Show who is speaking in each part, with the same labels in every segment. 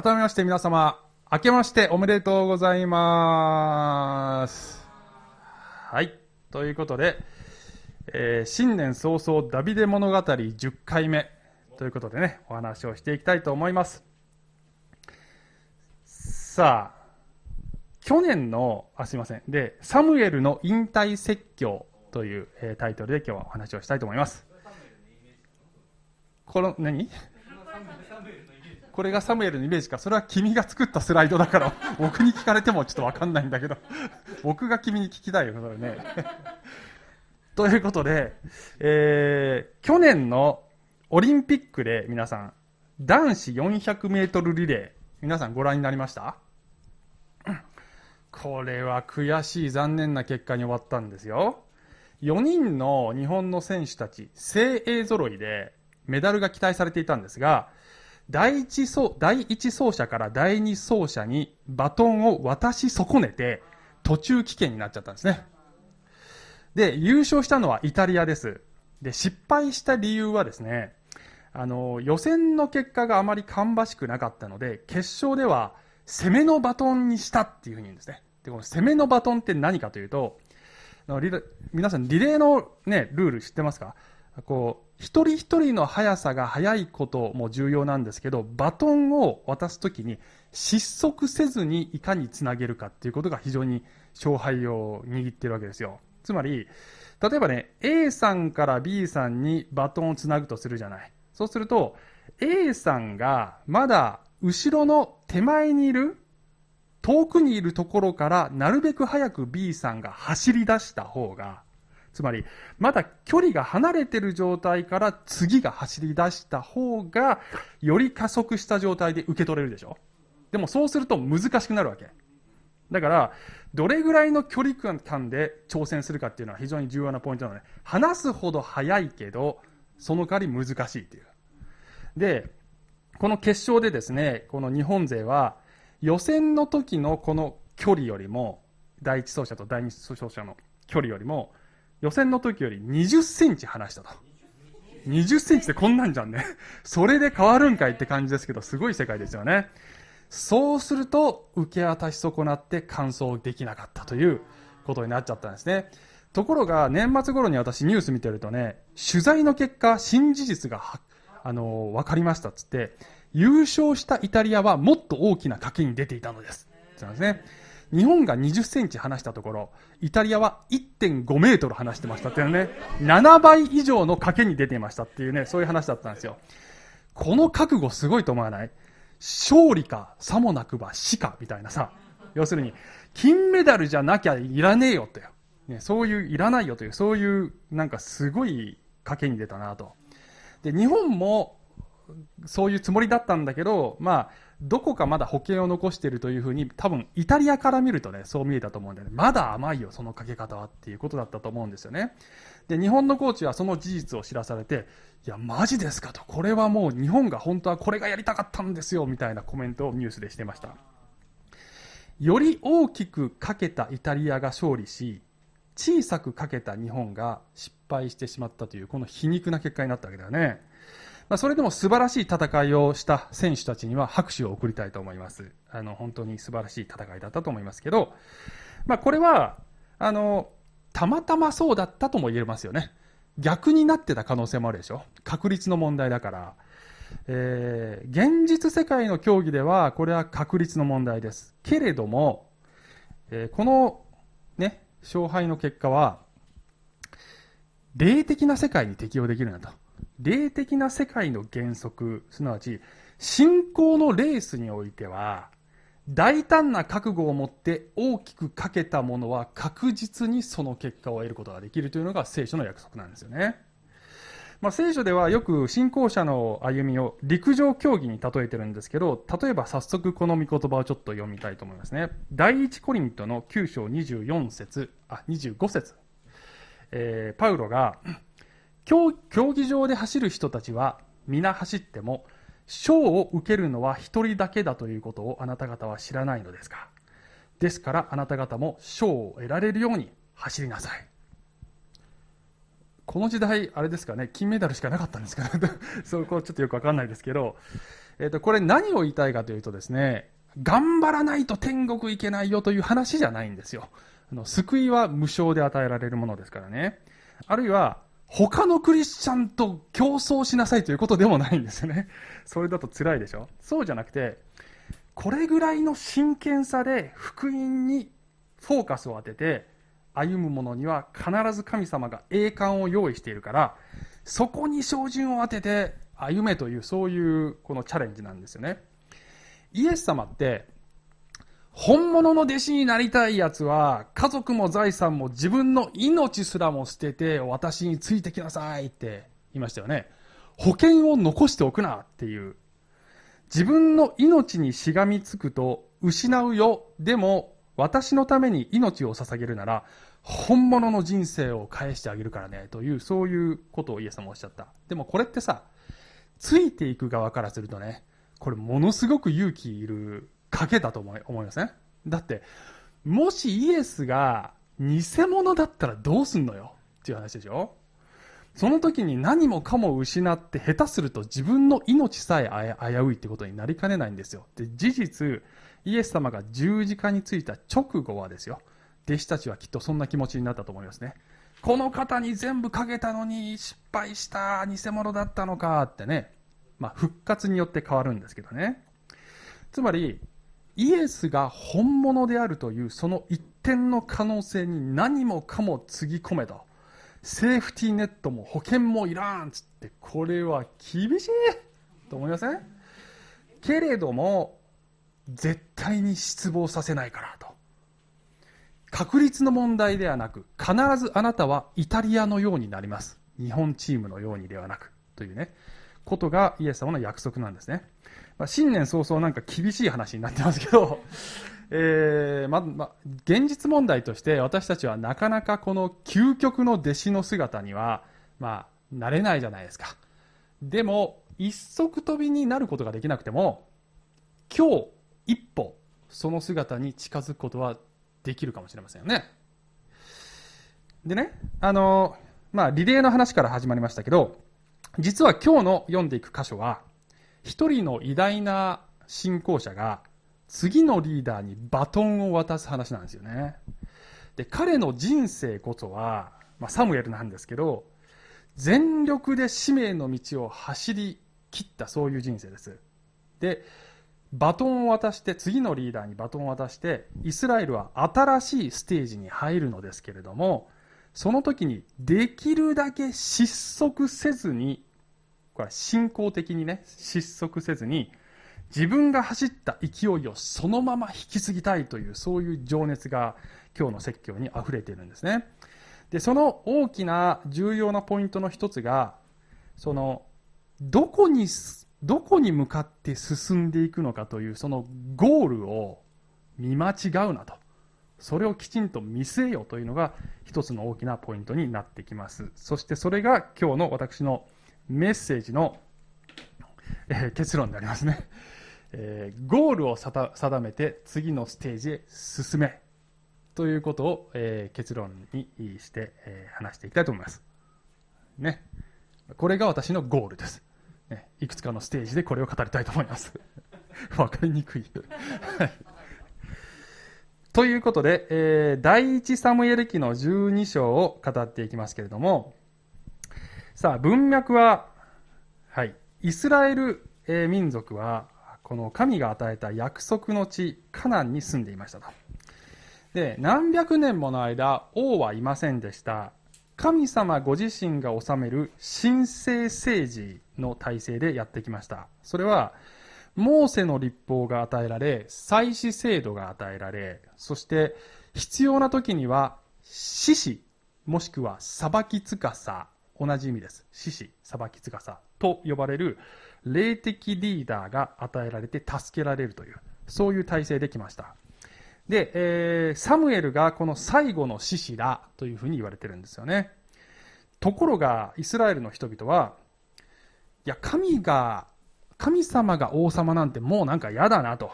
Speaker 1: 改めまして皆様、明けましておめでとうございます。はい。ということで、えー、新年早々ダビデ物語10回目ということでね、お話をしていきたいと思います。さあ、去年の、あ、すいません。で、サムエルの引退説教という、えー、タイトルで今日はお話をしたいと思います。この、何？これがサムエルのイメージか。それは君が作ったスライドだから、僕に聞かれてもちょっとわかんないんだけど、僕が君に聞きたいよ、それね。ということで、えー、去年のオリンピックで皆さん、男子400メートルリレー、皆さんご覧になりました？これは悔しい残念な結果に終わったんですよ。4人の日本の選手たち、精鋭揃いでメダルが期待されていたんですが、第一走第一走者から第二走者にバトンを渡し損ねて、途中棄権になっちゃったんですね。で、優勝したのはイタリアです。で、失敗した理由はですね、あの、予選の結果があまり芳しくなかったので、決勝では攻めのバトンにしたっていうふうに言うんですね。で、この攻めのバトンって何かというと、皆さんリレーのね、ルール知ってますか？こう、一人一人の速さが速いことも重要なんですけど、バトンを渡すときに失速せずにいかにつなげるかっていうことが非常に勝敗を握ってるわけですよ。つまり、例えばね、A さんから B さんにバトンをつなぐとするじゃない。そうすると、A さんがまだ後ろの手前にいる、遠くにいるところからなるべく早く B さんが走り出した方が、つまり、まだ距離が離れてる状態から次が走り出した方が、より加速した状態で受け取れるでしょ？でもそうすると難しくなるわけ。だから、どれぐらいの距離感で挑戦するかっていうのは非常に重要なポイントなので、話すほど速いけど、その代わり難しいっていう。で、この決勝でですね、この日本勢は、予選の時のこの距離よりも、第一走者と第二走者の距離よりも、予選の時より20センチ離したと。20センチってこんなんじゃんね。それで変わるんかいって感じですけど、すごい世界ですよね。そうすると、受け渡し損なって完走できなかったということになっちゃったんですね。ところが、年末頃に私ニュース見てるとね、取材の結果、新事実があの、分かりましたっつって、優勝したイタリアはもっと大きな賭けに出ていたのです。そうですね。日本が20センチ離したところ、イタリアは1.5メートル離してましたっていうね、7倍以上の賭けに出ていましたっていうね、そういう話だったんですよ。この覚悟すごいと思わない？勝利か、さもなくば死か、みたいなさ。要するに、金メダルじゃなきゃいらねえよって。ね、そういう、いらないよという、そういう、なんかすごい賭けに出たなと。で、日本も、そういうつもりだったんだけど、まあ、どこかまだ保険を残しているというふうに、多分イタリアから見るとね、そう見えたと思うんでね、まだ甘いよ、そのかけ方はっていうことだったと思うんですよね。で、日本のコーチはその事実を知らされて、いや、マジですかと、これはもう日本が本当はこれがやりたかったんですよ、みたいなコメントをニュースでしてました。より大きくかけたイタリアが勝利し、小さくかけた日本が失敗してしまったという、この皮肉な結果になったわけだよね。まあ、それでも素晴らしい戦いをした選手たちには拍手を送りたいと思います。あの、本当に素晴らしい戦いだったと思いますけど、まあ、これは、あの、たまたまそうだったとも言えますよね。逆になってた可能性もあるでしょ。確率の問題だから。えー、現実世界の競技では、これは確率の問題です。けれども、えー、この、ね、勝敗の結果は、霊的な世界に適用できるんだと。霊的な世界の原則、すなわち、信仰のレースにおいては、大胆な覚悟を持って大きくかけたものは確実にその結果を得ることができるというのが聖書の約束なんですよね。まあ、聖書ではよく信仰者の歩みを陸上競技に例えてるんですけど、例えば早速この御言葉をちょっと読みたいと思いますね。第一コリントの9章24節、あ、25節。えー、パウロが、競技場で走る人たちは皆走っても賞を受けるのは一人だけだということをあなた方は知らないのですか？ですからあなた方も賞を得られるように走りなさいこの時代、あれですかね、金メダルしかなかったんですかね？そこちょっとよくわかんないですけど、えっ、ー、と、これ何を言いたいかというとですね、頑張らないと天国行けないよという話じゃないんですよ。あの、救いは無償で与えられるものですからね。あるいは、他のクリスチャンと競争しなさいということでもないんですよね。それだと辛いでしょ？そうじゃなくて、これぐらいの真剣さで福音にフォーカスを当てて、歩む者には必ず神様が栄冠を用意しているから、そこに照準を当てて歩めという、そういうこのチャレンジなんですよね。イエス様って、本物の弟子になりたい奴は、家族も財産も自分の命すらも捨てて、私についてきなさいって言いましたよね。保険を残しておくなっていう。自分の命にしがみつくと失うよ。でも、私のために命を捧げるなら、本物の人生を返してあげるからね、という、そういうことをイエス様おっしゃった。でもこれってさ、ついていく側からするとね、これものすごく勇気いる賭けだと思い思いますね。だって、もしイエスが偽物だったらどうすんのよ？っていう話でしょ？その時に何もかも失って下手すると自分の命さえ危ういってことになりかねないんですよ。で、事実、イエス様が十字架についた直後はですよ。弟子たちはきっとそんな気持ちになったと思いますね。この方に全部かけたのに失敗した、偽物だったのかってね。まあ、復活によって変わるんですけどね。つまり、イエスが本物であるというその一点の可能性に何もかもつぎ込めと。セーフティーネットも保険もいらんっつって、これは厳しいと思いません？けれども、絶対に失望させないからと。確率の問題ではなく、必ずあなたはイタリアのようになります。日本チームのようにではなく、というね、ことがイエス様の約束なんですね。まあ、新年早々なんか厳しい話になってますけど、えー、ま、ま、現実問題として私たちはなかなかこの究極の弟子の姿には、まあ、なれないじゃないですか。でも、一足飛びになることができなくても、今日一歩、その姿に近づくことはできるかもしれませんよね。でね、あの、まあ、リレーの話から始まりましたけど、実は今日の読んでいく箇所は、一人の偉大な信仰者が次のリーダーにバトンを渡す話なんですよね。で、彼の人生こそは、まあ、サムエルなんですけど、全力で使命の道を走り切ったそういう人生です。で、バトンを渡して、次のリーダーにバトンを渡して、イスラエルは新しいステージに入るのですけれども、その時にできるだけ失速せずに、これは信仰的にね、失速せずに、自分が走った勢いをそのまま引き継ぎたいという、そういう情熱が今日の説教に溢れているんですね。で、その大きな重要なポイントの一つが、その、どこにどこに向かって進んでいくのかというそのゴールを見間違うなと。それをきちんと見据えよというのが一つの大きなポイントになってきます。そしてそれが今日の私のメッセージの、えー、結論でありますね。えー、ゴールを定めて次のステージへ進めということを、えー、結論にして、え話していきたいと思います。ね。これが私のゴールです。ね、いくつかのステージでこれを語りたいと思います。わかりにくいということで、えー、第一サムエル記の12章を語っていきますけれども、さあ、文脈は、はい、イスラエル、え、民族は、この神が与えた約束の地、カナンに住んでいましたと。で、何百年もの間、王はいませんでした。神様ご自身が治める神聖政治の体制でやってきました。それは、モーセの立法が与えられ、祭祀制度が与えられ、そして必要な時には、獅子、もしくは裁きつかさ、同じ意味です。獅子、裁きつかさと呼ばれる霊的リーダーが与えられて助けられるという、そういう体制できました。で、えー、サムエルがこの最後の獅子だというふうに言われてるんですよね。ところが、イスラエルの人々は、いや、神が、神様が王様なんてもうなんか嫌だなと。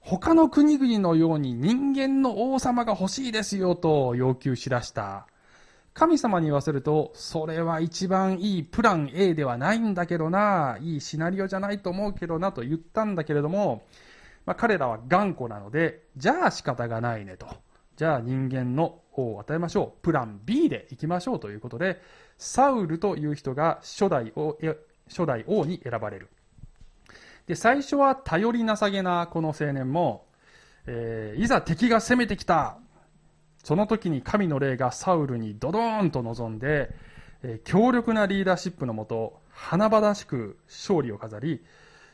Speaker 1: 他の国々のように人間の王様が欲しいですよと要求しだした。神様に言わせると、それは一番いいプラン A ではないんだけどな、いいシナリオじゃないと思うけどなと言ったんだけれども、まあ、彼らは頑固なので、じゃあ仕方がないねと。じゃあ人間の王を与えましょう。プラン B で行きましょうということで、サウルという人が初代王初代王に選ばれる。で、最初は頼りなさげなこの青年も、えー、いざ敵が攻めてきたその時に神の霊がサウルにドドーンと臨んで、え、強力なリーダーシップのもと、華々しく勝利を飾り、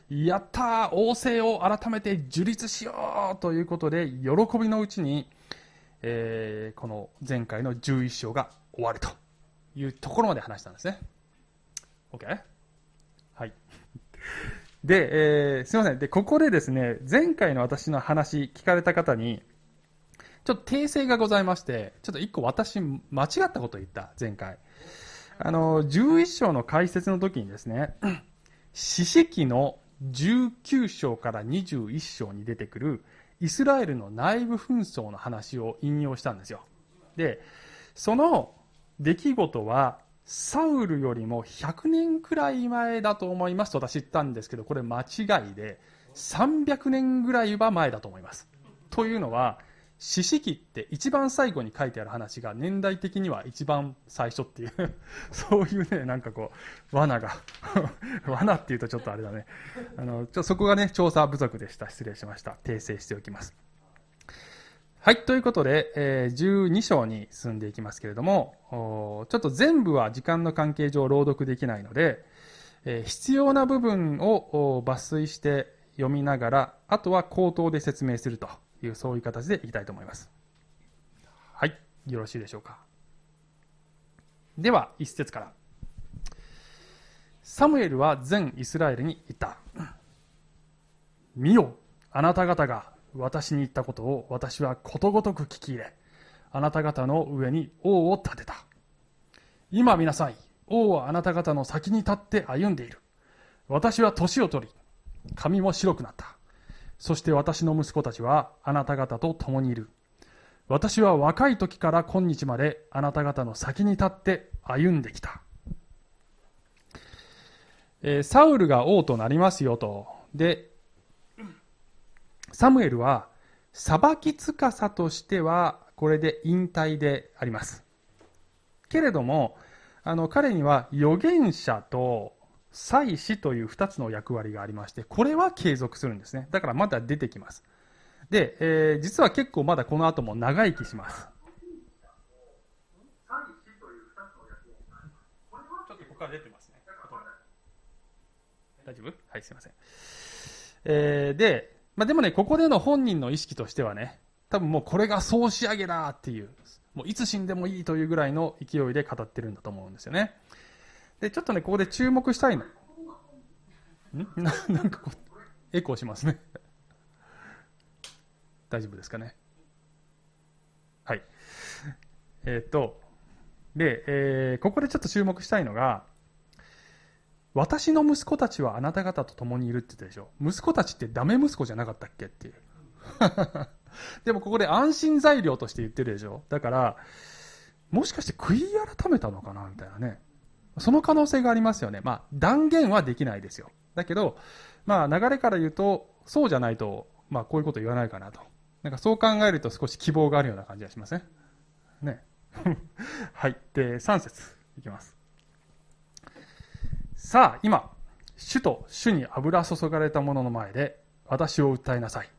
Speaker 1: やったー王政を改めて樹立しようということで、喜びのうちに、えー、この前回の11章が終わるというところまで話したんですね。OK? はい。で、えー、すいません。で、ここでですね、前回の私の話聞かれた方に、ちょっと訂正がございまして、ちょっと一個私間違ったことを言った、前回。あの、11章の解説の時にですね、四式の19章から21章に出てくるイスラエルの内部紛争の話を引用したんですよ。で、その出来事はサウルよりも100年くらい前だと思いますと私言ったんですけど、これ間違いで300年ぐらいは前だと思います。というのは、四式って一番最後に書いてある話が年代的には一番最初っていう そういうね、なんかこう、罠が 罠っていうとちょっとあれだね。あの、ちょそこがね、調査不足でした。失礼しました。訂正しておきます。はい、ということで、えー、12章に進んでいきますけれども、ちょっと全部は時間の関係上朗読できないので、えー、必要な部分を抜粋して読みながら、あとは口頭で説明するという、そういう形でいきたいと思います。はい。よろしいでしょうか。では、一節から。サムエルは全イスラエルに言った。見よ、あなた方が私に言ったことを私はことごとく聞き入れ、あなた方の上に王を立てた。今見なさい。王はあなた方の先に立って歩んでいる。私は年を取り、髪も白くなった。そして私の息子たちはあなた方と共にいる。私は若い時から今日まであなた方の先に立って歩んできた。えー、サウルが王となりますよと。で、サムエルは裁き司としてはこれで引退であります。けれども、あの彼には預言者と祭司という2つの役割がありまして、これは継続するんですね。だからまだ出てきます。で、えー、実は結構まだこの後も長生きします。ちょっとここから出てますね。大丈夫？はい、すいません。えー、で、まあ、でもね、ここでの本人の意識としてはね、多分もうこれが総仕上げだっていう、もういつ死んでもいいというぐらいの勢いで語ってるんだと思うんですよね。で、ちょっとね、ここで注目したいの。ん？な なんかこう、エコーしますね。大丈夫ですかね？はい。えっ、と、で、えー、ここでちょっと注目したいのが、私の息子たちはあなた方と共にいるって言ったでしょ？息子たちってダメ息子じゃなかったっけっていう。でもここで安心材料として言ってるでしょ？だから、もしかして悔い改めたのかな？みたいなね。その可能性がありますよね。まあ、断言はできないですよ。だけど、まあ、流れから言うと、そうじゃないと、まあ、こういうこと言わないかなと。なんかそう考えると少し希望があるような感じがしません？ね。はい。で、3節いきます。さあ、今、主と主に油注がれた者の前で、私を訴えなさい。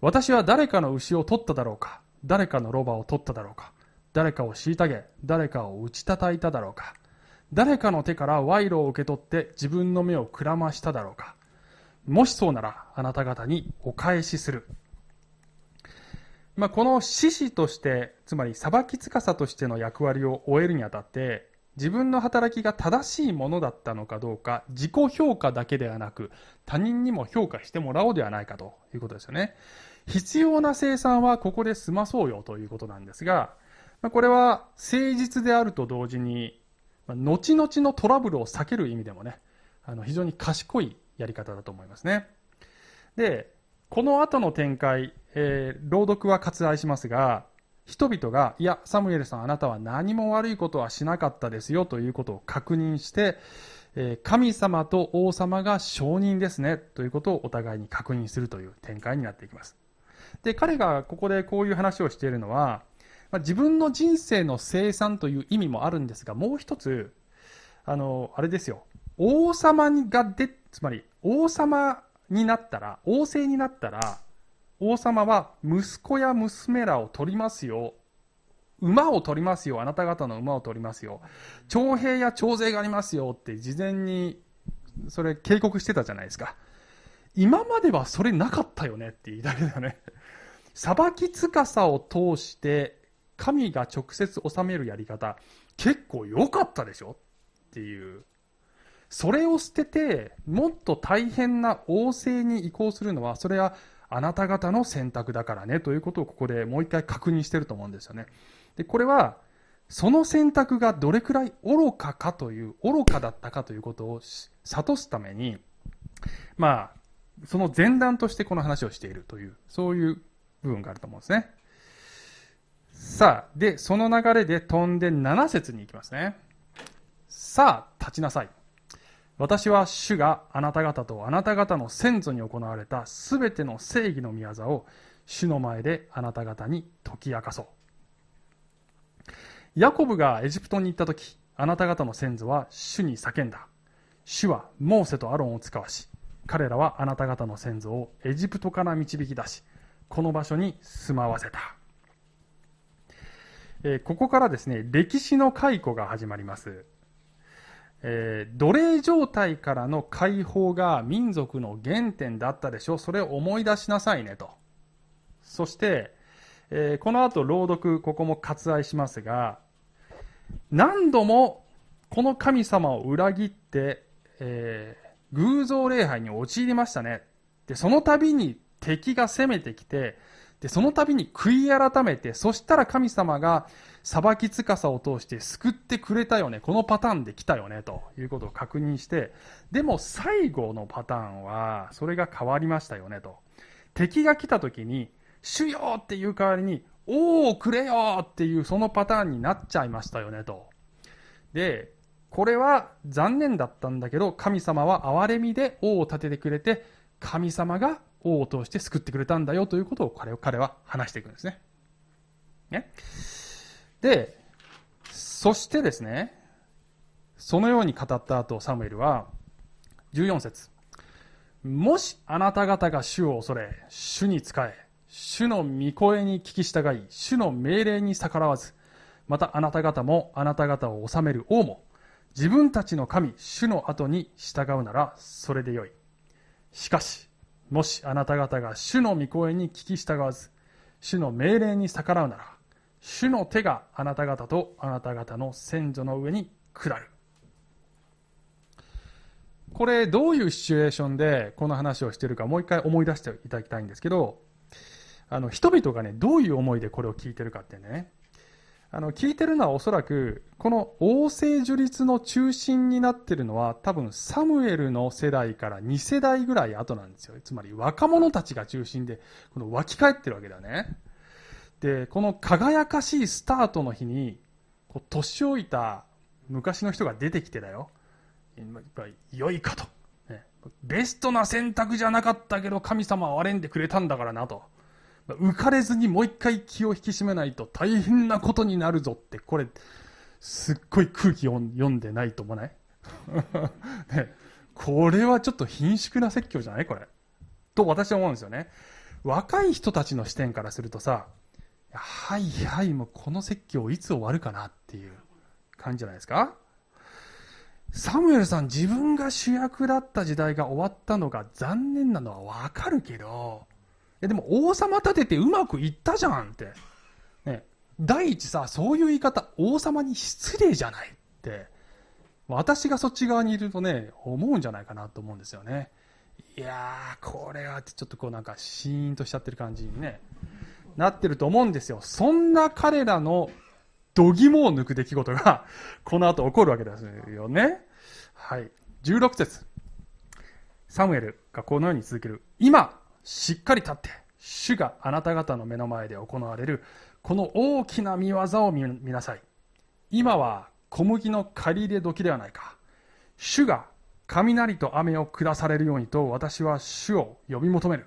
Speaker 1: 私は誰かの牛を取っただろうか？誰かのロバを取っただろうか？誰かを虐げ、誰かを打ち叩いただろうか？誰かの手から賄賂を受け取って自分の目をくらましただろうかもしそうならあなた方にお返しする。まあ、この獅子として、つまり裁き司としての役割を終えるにあたって、自分の働きが正しいものだったのかどうか、自己評価だけではなく、他人にも評価してもらおうではないかということですよね。必要な生産はここで済まそうよということなんですが、これは誠実であると同時にま、後々のトラブルを避ける意味でもね、あの非常に賢いやり方だと思いますね。で、この後の展開、えー、朗読は割愛しますが、人々が、いや、サムエルさんあなたは何も悪いことはしなかったですよということを確認して、え神様と王様が証人ですねということをお互いに確認するという展開になっていきます。で、彼がここでこういう話をしているのは、まあ、自分の人生の生産という意味もあるんですが、もう一つ、あの、あれですよ。王様がで、つまり王様になったら、王政になったら、王様は息子や娘らを取りますよ。馬を取りますよ。あなた方の馬を取りますよ。徴兵や徴税がありますよって事前にそれ警告してたじゃないですか。今まではそれなかったよねって言いたいだよね。裁き司を通して神が直接治めるやり方結構良かったでしょ？っていう。それを捨ててもっと大変な王政に移行するのはそれはあなた方の選択だからねということをここでもう一回確認してると思うんですよね。で、これは、その選択がどれくらい愚かかという、愚かだったかということを悟すために、まあ、その前段としてこの話をしているという、そういう部分があると思うんですね。さあ、で、その流れで飛んで7節に行きますね。さあ、立ちなさい。私は主があなた方とあなた方の先祖に行われたすべての正義の御業を主の前であなた方に解き明かそう。ヤコブがエジプトに行った時、あなた方の先祖は主に叫んだ。主はモーセとアロンを使わし、彼らはあなた方の先祖をエジプトから導き出し、この場所に住まわせた。えー、ここからですね、歴史の解雇が始まります。えー、奴隷状態からの解放が民族の原点だったでしょそれを思い出しなさいねと。そして、えー、この後朗読、ここも割愛しますが、何度もこの神様を裏切って、えー、偶像礼拝に陥りましたね。で、その度に敵が攻めてきて、で、その度に悔い改めて、そしたら神様が裁き司を通して救ってくれたよね。このパターンで来たよね。ということを確認して、でも最後のパターンは、それが変わりましたよね。と。敵が来た時に、主よっていう代わりに、おおくれよっていうそのパターンになっちゃいましたよねと。で、これは残念だったんだけど、神様は憐れみで王を立ててくれて、神様が王を通して救ってくれたんだよということを彼彼は話していくんですね。ね。で、そしてですね、そのように語った後、サムエルは、14節もしあなた方が主を恐れ、主に仕え、主の御声に聞き従い、主の命令に逆らわず、またあなた方もあなた方を治める王も、自分たちの神、主の後に従うなら、それでよい。しかし、もしあなた方が主の御声に聞き従わず、主の命令に逆らうなら、主の手があなた方とあなた方の先祖の上に下る。これ、どういうシチュエーションでこの話をしているか、もう一回思い出していただきたいんですけど、あの人々がねどういう思いでこれを聞いてるかってねあの聞いてるのはおそらくこの王政樹立の中心になってるのは多分サムエルの世代から2世代ぐらい後なんですよ。つまり若者たちが中心でこの湧き返ってるわけだね。でこの輝かしいスタートの日にこう年老いた昔の人が出てきてだよ。やっぱり良いかと、ね、ベストな選択じゃなかったけど神様は憐れんでくれたんだからなと。浮かれずにもう一回気を引き締めないと大変なことになるぞって、これ、すっごい空気を読んでないと思わない？ね、これはちょっと貧縮な説教じゃない？これ。と私は思うんですよね。若い人たちの視点からするとさ、はいはい、もうこの説教いつ終わるかなっていう感じじゃないですか？サムエルさん自分が主役だった時代が終わったのが残念なのはわかるけど、でも王様立ててうまくいったじゃんって。ね。第一さ、そういう言い方、王様に失礼じゃないって、私がそっち側にいるとね、思うんじゃないかなと思うんですよね。いやー、これはってちょっとこうなんかシーンとしちゃってる感じにね、なってると思うんですよ。そんな彼らの度肝を抜く出来事が、この後起こるわけですよね。はい。16節サムエルがこのように続ける。今、しっかり立って、主があなた方の目の前で行われるこの大きな見業を見なさい。今は小麦の借り入れ時ではないか。主が雷と雨を下されるようにと私は主を呼び求める。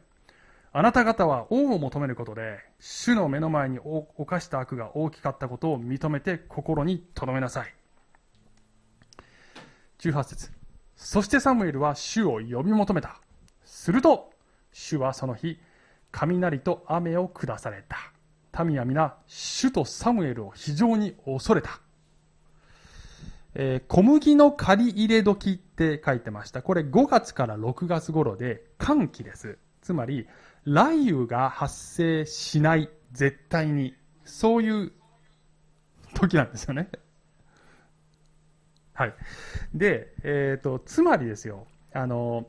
Speaker 1: あなた方は王を求めることで、主の目の前に犯した悪が大きかったことを認めて心に留めなさい。18節そしてサムエルは主を呼び求めた。すると、主はその日、雷と雨を下された。民は皆、主とサムエルを非常に恐れた。えー、小麦の借り入れ時って書いてました。これ5月から6月頃で寒気です。つまり、雷雨が発生しない、絶対に。そういう時なんですよね。はい。で、え、ー、と、つまりですよ、あの、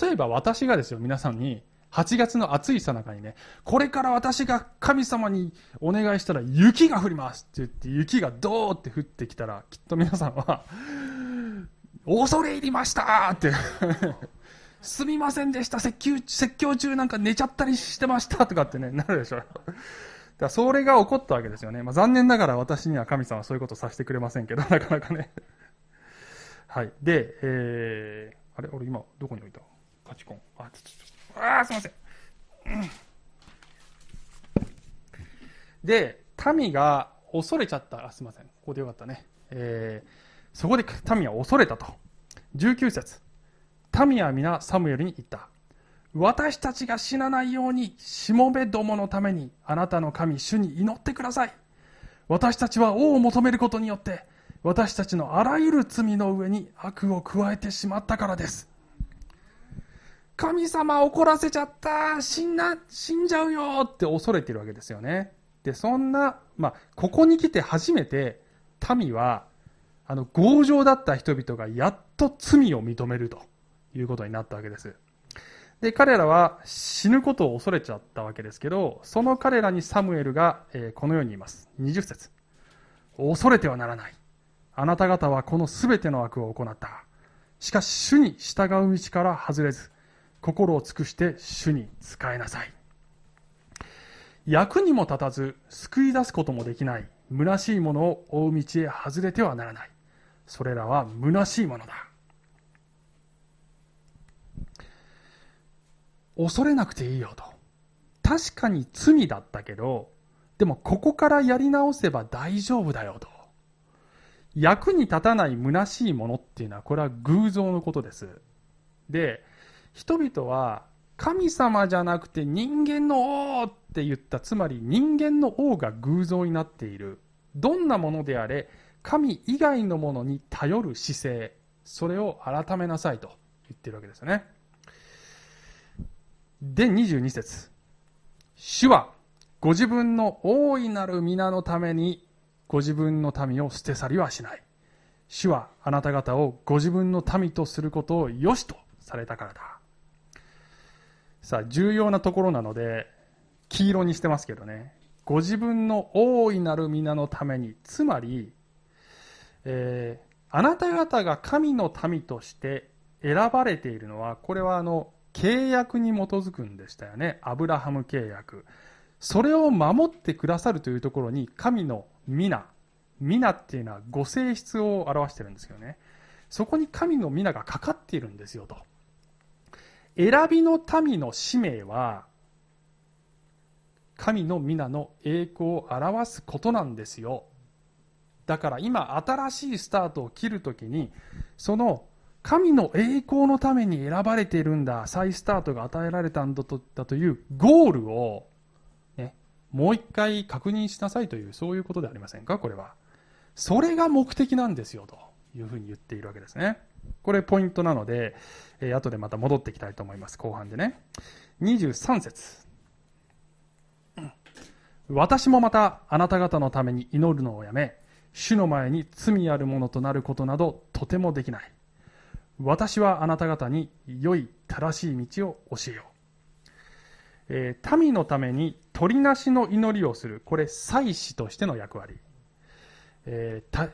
Speaker 1: 例えば私がですよ、皆さんに、8月の暑いさなかにね、これから私が神様にお願いしたら雪が降りますって言って雪がドーって降ってきたら、きっと皆さんは、恐れ入りましたってすみませんでした、説教説教中なんか寝ちゃったりしてましたとかってね、なるでしょ。だそれが起こったわけですよね。まあ、残念ながら私には神様はそういうことさせてくれませんけど、なかなかね。はい。で、えー、あれ？俺今、どこに置いた？パチコン。あ、ちょっと、あ、すいません。うん、で、民が恐れちゃった。あ、すいません。ここでよかったね。えー、そこで民は恐れたと。19節民は皆サムエルに言った。私たちが死なないように、しもべどものために、あなたの神、主に祈ってください。私たちは王を求めることによって、私たちのあらゆる罪の上に悪を加えてしまったからです。神様怒らせちゃった死んな、死んじゃうよって恐れてるわけですよね。で、そんな、まあ、ここに来て初めて、民は、あの、強情だった人々がやっと罪を認めるということになったわけです。で、彼らは死ぬことを恐れちゃったわけですけど、その彼らにサムエルが、えー、このように言います。20節恐れてはならない。あなた方はこの全ての悪を行った。しかし主に従う道から外れず、心を尽くして主に仕えなさい。役にも立たず、救い出すこともできない、虚しいものを追う道へ外れてはならない。それらは虚しいものだ。恐れなくていいよと。確かに罪だったけど、でもここからやり直せば大丈夫だよと。役に立たない虚しいものっていうのは、これは偶像のことです。で、人々は神様じゃなくて人間の王って言った、つまり人間の王が偶像になっている。どんなものであれ、神以外のものに頼る姿勢、それを改めなさいと言ってるわけですよね。で、22節主は、ご自分の大いなる皆のために、ご自分の民を捨て去りはしない。主はあなた方をご自分の民とすることを良しとされたからだ。さあ、重要なところなので、黄色にしてますけどね。ご自分の大いなる皆のために、つまり、えー、あなた方が神の民として選ばれているのは、これはあの、契約に基づくんでしたよね。アブラハム契約。それを守ってくださるというところに、神の皆。皆っていうのはご性質を表してるんですよね。そこに神の皆がかかっているんですよと。選びの民の使命は、神の皆の栄光を表すことなんですよ。だから今新しいスタートを切るときに、その神の栄光のために選ばれているんだ、再スタートが与えられたんだとだというゴールを、ね、もう一回確認しなさいという、そういうことではありませんか、これは。それが目的なんですよ、というふうに言っているわけですね。これポイントなので、えー、後でまた戻っていきたいと思います、後半でね。23節私もまたあなた方のために祈るのをやめ、主の前に罪あるものとなることなどとてもできない。私はあなた方に良い正しい道を教えよう。えー、民のために取りなしの祈りをする。これ、祭司としての役割。えー、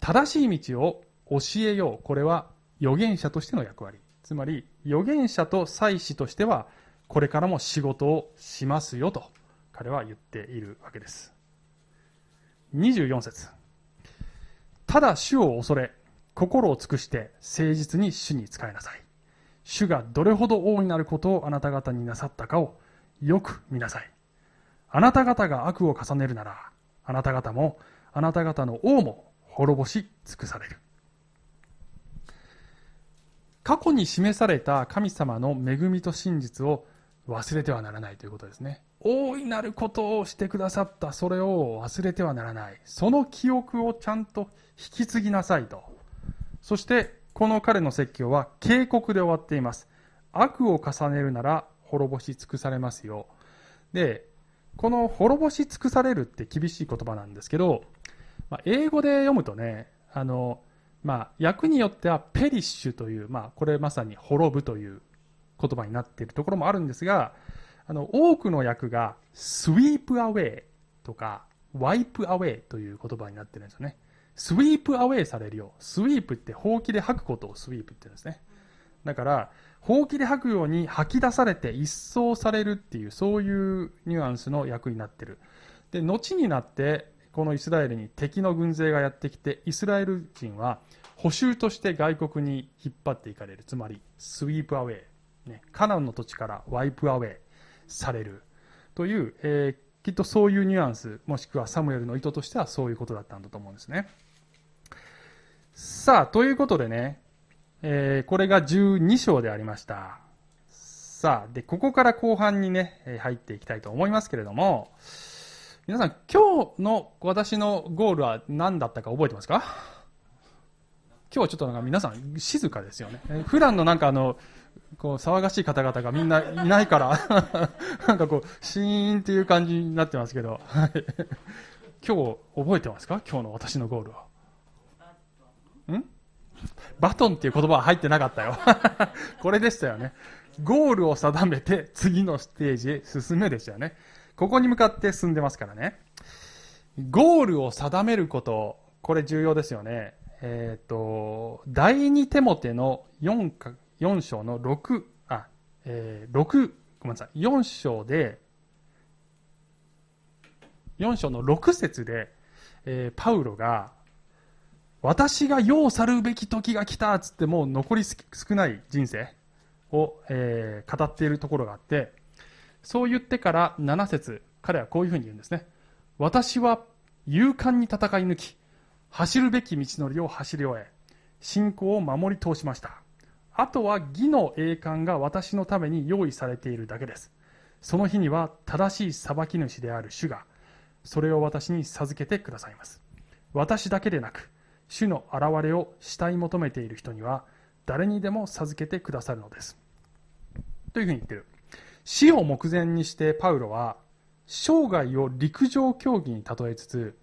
Speaker 1: 正しい道を教えよう。これは預言者としての役割。つまり、預言者と祭司としては、これからも仕事をしますよと彼は言っているわけです。24節ただ主を恐れ、心を尽くして誠実に主に仕えなさい。主がどれほど大いなることをあなた方になさったかをよく見なさい。あなた方が悪を重ねるなら、あなた方も、あなた方の王も滅ぼし尽くされる。過去に示された神様の恵みと真実を忘れてはならないということですね。大いなることをしてくださったそれを忘れてはならない。その記憶をちゃんと引き継ぎなさいと。そして、この彼の説教は警告で終わっています。悪を重ねるなら滅ぼし尽くされますよ。で、この滅ぼし尽くされるって厳しい言葉なんですけど、まあ、英語で読むとね、あの、まあ、訳によってはペリッシュという、まあ、これまさに滅ぶという言葉になっているところもあるんですが、あの、多くの訳が sweep away とか wipe away という言葉になっているんですよね。スイープアウェイされるよ。スイープってほうきで吐くことをスイープって言うんですね。だから、ほうきで吐くように吐き出されて一掃されるっていう、そういうニュアンスの役になってる。で、後になって、このイスラエルに敵の軍勢がやってきて、イスラエル人は補修として外国に引っ張っていかれる。つまり、スイープアウェイ。ね、カナンの土地からワイプアウェイされる。という、えーきっとそういうニュアンス、もしくはサムエルの意図としてはそういうことだったんだと思うんですね。さあ、ということでね、えー、これが12章でありました。さあ、で、ここから後半にね、入っていきたいと思いますけれども、皆さん、今日の私のゴールは何だったか覚えてますか？今日はちょっとなんか皆さん静かですよね。普段のなんかあの、こう騒がしい方々がみんないないから なんかこう、シーンっていう感じになってますけど、はい。今日覚えてますか？今日の私のゴールは。ん？バトンっていう言葉は入ってなかったよ。これでしたよね。ゴールを定めて次のステージへ進めでしたよね。ここに向かって進んでますからね。ゴールを定めること、これ重要ですよね。えっ、ー、と、第二手モテの4か、4章の6、あ、えー、6、ごめんなさい、4章で、4章の6節で、えー、パウロが、私が世を去るべき時が来たっつってもう残り少ない人生を、えー、語っているところがあって、そう言ってから7節彼はこういうふうに言うんですね。私は勇敢に戦い抜き、走るべき道のりを走り終え、信仰を守り通しました。あとは義の栄冠が私のために用意されているだけです。その日には正しい裁き主である主が、それを私に授けてくださいます。私だけでなく、主の現れを慕い求めている人には、誰にでも授けてくださるのです。というふうに言ってる。死を目前にしてパウロは、生涯を陸上競技に例えつつ、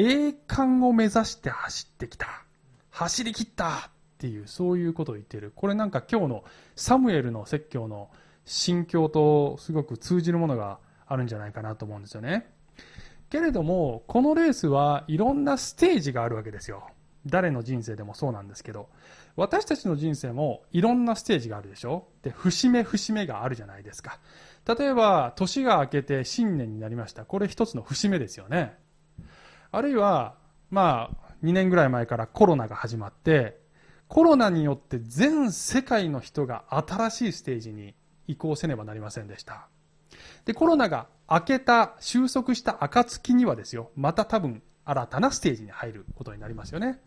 Speaker 1: 栄冠を目指して走ってきた。走り切ったっていう、そういうことを言ってる。これなんか今日のサムエルの説教の心境とすごく通じるものがあるんじゃないかなと思うんですよね。けれども、このレースはいろんなステージがあるわけですよ。誰の人生でもそうなんですけど、私たちの人生もいろんなステージがあるでしょで、節目節目があるじゃないですか。例えば、年が明けて新年になりました。これ一つの節目ですよね。あるいは、まあ、2年ぐらい前からコロナが始まって、コロナによって全世界の人が新しいステージに移行せねばなりませんでした。で、コロナが明けた、収束した暁にはですよ、また多分新たなステージに入ることになりますよね。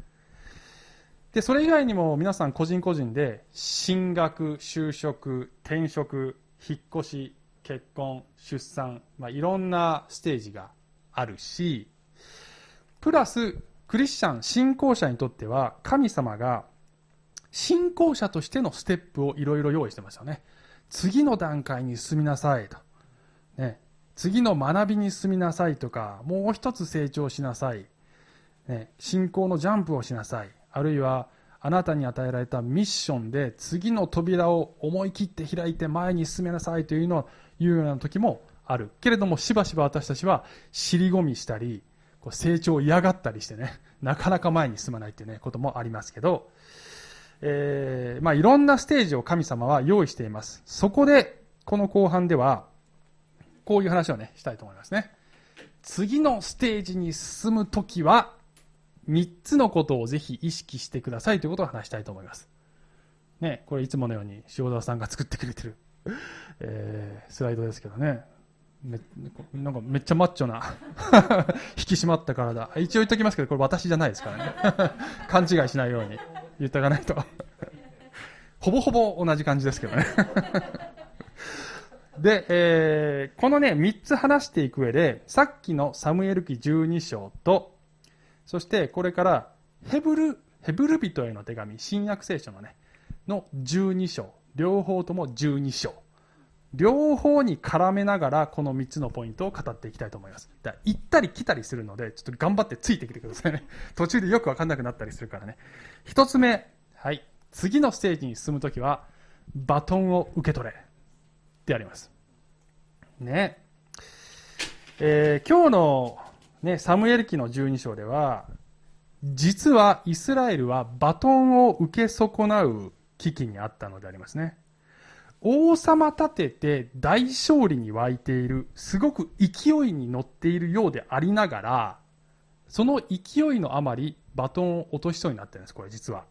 Speaker 1: で、それ以外にも皆さん個人個人で、進学、就職、転職、引っ越し、結婚、出産、まあ、いろんなステージがあるし、プラス、クリスチャン、信仰者にとっては、神様が信仰者としてのステップをいろいろ用意してますよね。次の段階に進みなさいと。ね、次の学びに進みなさいとか、もう一つ成長しなさい。ね、信仰のジャンプをしなさい。あるいは、あなたに与えられたミッションで次の扉を思い切って開いて前に進めなさいというのを言うような時もある。けれどもしばしば私たちは尻込みしたり、こう成長を嫌がったりしてね、なかなか前に進まないというね、こともありますけど、えー、まあ、いろんなステージを神様は用意しています。そこで、この後半では、こういう話をね、したいと思いますね。次のステージに進むときは、3つのことをぜひ意識してくださいということを話したいと思います。ね、これいつものように塩沢さんが作ってくれてる、えー、スライドですけどね。めなんかめっちゃマッチョな 引き締まった体。一応言っときますけど、これ私じゃないですからね。勘違いしないように言っておかないとほぼほぼ同じ感じですけどね で、えー、このね、3つ話していく上で、さっきのサムエル記12章と、そしてこれからヘブル、ヘブル人への手紙、新約聖書のね、の12章、両方とも12章。両方に絡めながら、この3つのポイントを語っていきたいと思います。だ行ったり来たりするので、ちょっと頑張ってついてきてくださいね。途中でよくわかんなくなったりするからね。1つ目、はい。次のステージに進むときは、バトンを受け取れ。であります。ね。えー、今日の、ね、サムエル記の12章では、実はイスラエルはバトンを受け損なう危機にあったのでありますね。王様立てて大勝利に沸いている、すごく勢いに乗っているようでありながら、その勢いのあまりバトンを落としそうになってるんです、これ実は。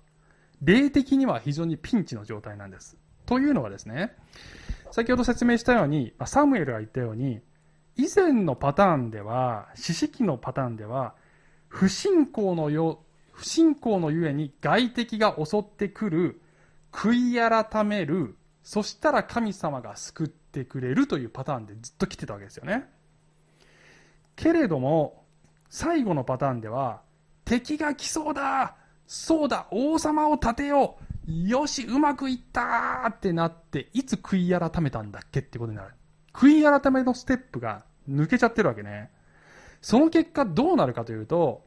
Speaker 1: 霊的には非常にピンチの状態なんです。というのはですね、先ほど説明したように、サムエルが言ったように、以前のパターンでは、四式のパターンでは、不信仰のよ、不信仰のゆえに外敵が襲ってくる、悔い改める、そしたら神様が救ってくれるというパターンでずっと来てたわけですよね。けれども、最後のパターンでは、敵が来そうだそうだ王様を立てようよしうまくいったってなって、いつ悔い改めたんだっけってことになる。悔い改めのステップが抜けちゃってるわけね。その結果どうなるかというと、